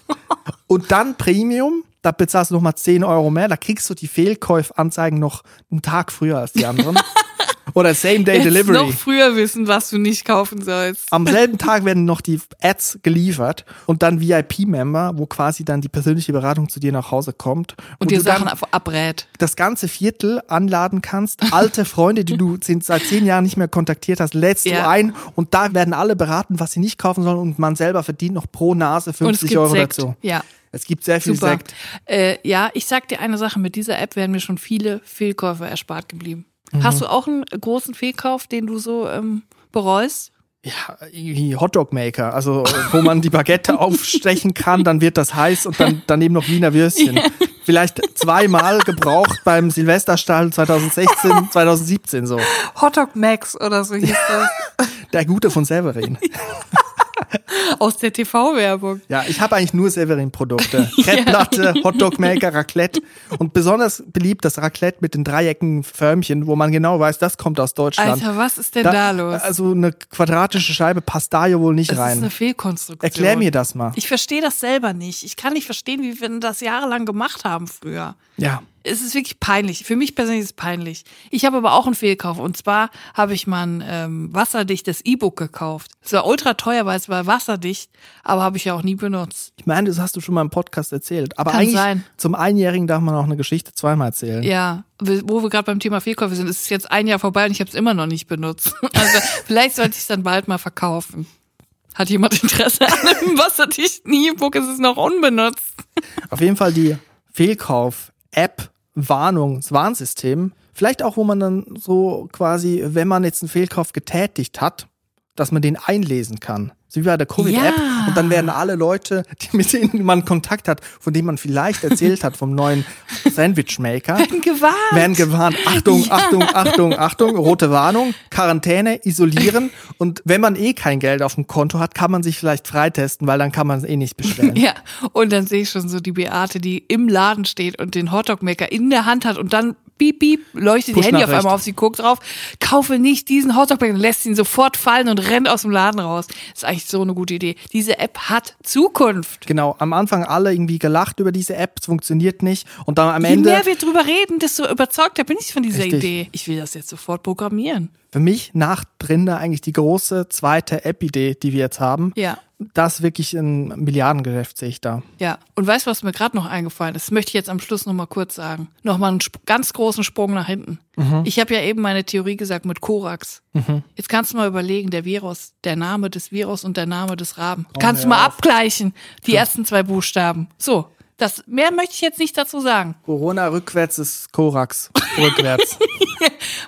Und dann Premium, da bezahlst du nochmal 10 Euro mehr, da kriegst du die Fehlkäufanzeigen noch einen Tag früher als die anderen. (laughs) Oder Same-Day Jetzt Delivery. noch früher wissen, was du nicht kaufen sollst. Am selben Tag werden noch die Ads geliefert und dann VIP-Member, wo quasi dann die persönliche Beratung zu dir nach Hause kommt. Und dir Sachen abrät. das ganze Viertel anladen kannst. Alte Freunde, die du seit zehn Jahren nicht mehr kontaktiert hast, lädst Ja. du ein und da werden alle beraten, was sie nicht kaufen sollen und man selber verdient noch pro Nase Und es 50 gibt Euro Sekt. dazu. Ja. Es gibt sehr viel Super. Sekt. Äh, ja, ich sag dir eine Sache, mit dieser App wären mir schon viele Fehlkäufe erspart geblieben. Mhm. Hast du auch einen großen Fehlkauf, den du so ähm, bereust? Ja, irgendwie Hotdog Maker, also wo man die Baguette (laughs) aufstechen kann, dann wird das heiß und dann daneben noch Wiener Würstchen. Vielleicht zweimal gebraucht beim Silvesterstall 2016, 2017 (laughs) so. Hotdog Max oder so hieß das. Der gute von Severin. (laughs) (laughs) Aus der TV-Werbung. Ja, ich habe eigentlich nur Severin-Produkte. (laughs) Crepe-Platte, Hotdog-Maker, Raclette. Und besonders beliebt das Raclette mit den dreieckigen Förmchen, wo man genau weiß, das kommt aus Deutschland. Alter, was ist denn da, los? Also eine quadratische Scheibe passt da ja wohl nicht das ist rein. eine Fehlkonstruktion. Erklär mir das mal. Ich verstehe das selber nicht. Ich kann nicht verstehen, wie wir das jahrelang gemacht haben früher. Ja. Es ist wirklich peinlich. Für mich persönlich ist es peinlich. Ich habe aber auch einen Fehlkauf. Und zwar habe ich mal ein ähm, wasserdichtes E-Book gekauft. Es war ultra teuer, weil es war wasserdicht, aber habe ich ja auch nie benutzt. Ich meine, das hast du schon mal im Podcast erzählt. Aber Kann eigentlich sein. zum Einjährigen darf man auch eine Geschichte zweimal erzählen. Ja, wo wir gerade beim Thema Fehlkäufe sind, ist es jetzt ein Jahr vorbei und ich habe es immer noch nicht benutzt. (laughs) Also vielleicht sollte ich es dann bald mal verkaufen. Hat jemand Interesse an einem (laughs) wasserdichten E-Book? Es ist noch unbenutzt. Auf jeden Fall die Fehlkauf-App, Warnung, das Warnsystem. Vielleicht auch, wo man dann so quasi, wenn man jetzt einen Fehlkauf getätigt hat, dass man den einlesen kann. So wie bei der Covid-App. Ja. Und dann werden alle Leute, die mit denen man Kontakt hat, von denen man vielleicht erzählt hat, vom neuen Sandwich-Maker, Werden (laughs) gewarnt. werden gewarnt. Achtung, Achtung, Achtung, Achtung, rote Warnung, Quarantäne, isolieren. Und wenn man eh kein Geld auf dem Konto hat, kann man sich vielleicht freitesten, weil dann kann man es eh nicht bestellen. (laughs) Ja, und dann sehe ich schon so die Beate, die im Laden steht und den Hotdog-Maker in der Hand hat und dann piep, piep, leuchtet die Handy auf einmal auf sie, guckt drauf, kaufe nicht diesen Hotdog-Maker, und lässt ihn sofort fallen und rennt aus dem Laden raus. ist eigentlich so eine gute Idee. Diese App hat Zukunft. Genau, am Anfang alle irgendwie gelacht über diese App, es funktioniert nicht. Und dann am Je Ende, mehr wir drüber reden, desto überzeugter bin ich von dieser Richtig. Idee. Ich will das jetzt sofort programmieren. für mich nach Drinder eigentlich die große zweite App-Idee, die wir jetzt haben. Ja. Das ist wirklich ein Milliardengeschäft, sehe ich da. Ja, und weißt du, was mir gerade noch eingefallen ist? Das möchte ich jetzt am Schluss noch mal kurz sagen. Noch mal einen ganz großen Sprung nach hinten. Ich habe ja eben meine Theorie gesagt mit Korax. Jetzt kannst du mal überlegen, der Virus, der Name des Virus und der Name des Raben. kannst du mal auf. abgleichen, die ersten zwei Buchstaben. So, das mehr möchte ich jetzt nicht dazu sagen. Corona rückwärts ist Korax rückwärts. (laughs)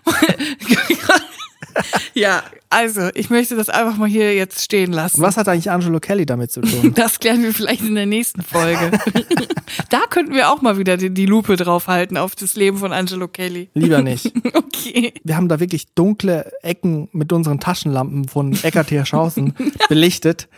(laughs) (laughs) Ja, also ich möchte das einfach mal hier jetzt stehen lassen. Was hat eigentlich Angelo Kelly damit zu tun? (laughs) Das klären wir vielleicht in der nächsten Folge. (laughs) da könnten wir auch mal wieder die, die Lupe draufhalten auf das Leben von Angelo Kelly. Lieber nicht. Okay. Wir haben da wirklich dunkle Ecken mit unseren Taschenlampen von Eckart Hirschhausen belichtet.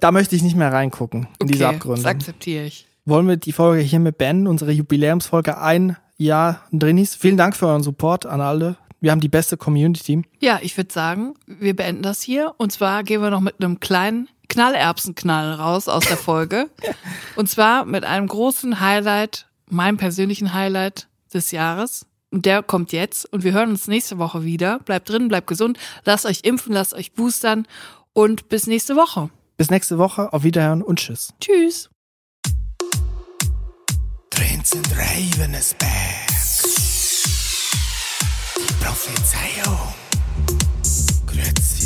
Da möchte ich nicht mehr reingucken in diese okay, Abgründe. Das akzeptiere ich. Wollen wir die Folge hiermit beenden, unsere Jubiläumsfolge ein Jahr Drinis. Vielen Dank für euren Support an alle. Wir haben die beste Community. Ja, ich würde sagen, wir beenden das hier. Und zwar gehen wir noch mit einem kleinen Knallerbsenknall raus aus der Folge. (laughs) Und zwar mit einem großen Highlight, meinem persönlichen Highlight des Jahres. Und der kommt jetzt. Und wir hören uns nächste Woche wieder. Bleibt drin, bleibt gesund. Lasst euch impfen, lasst euch boostern. Und bis nächste Woche. Bis nächste Woche. Auf Wiederhören und Tschüss. Tschüss. Prince and Raven is back. Prophezeiung. Grüezi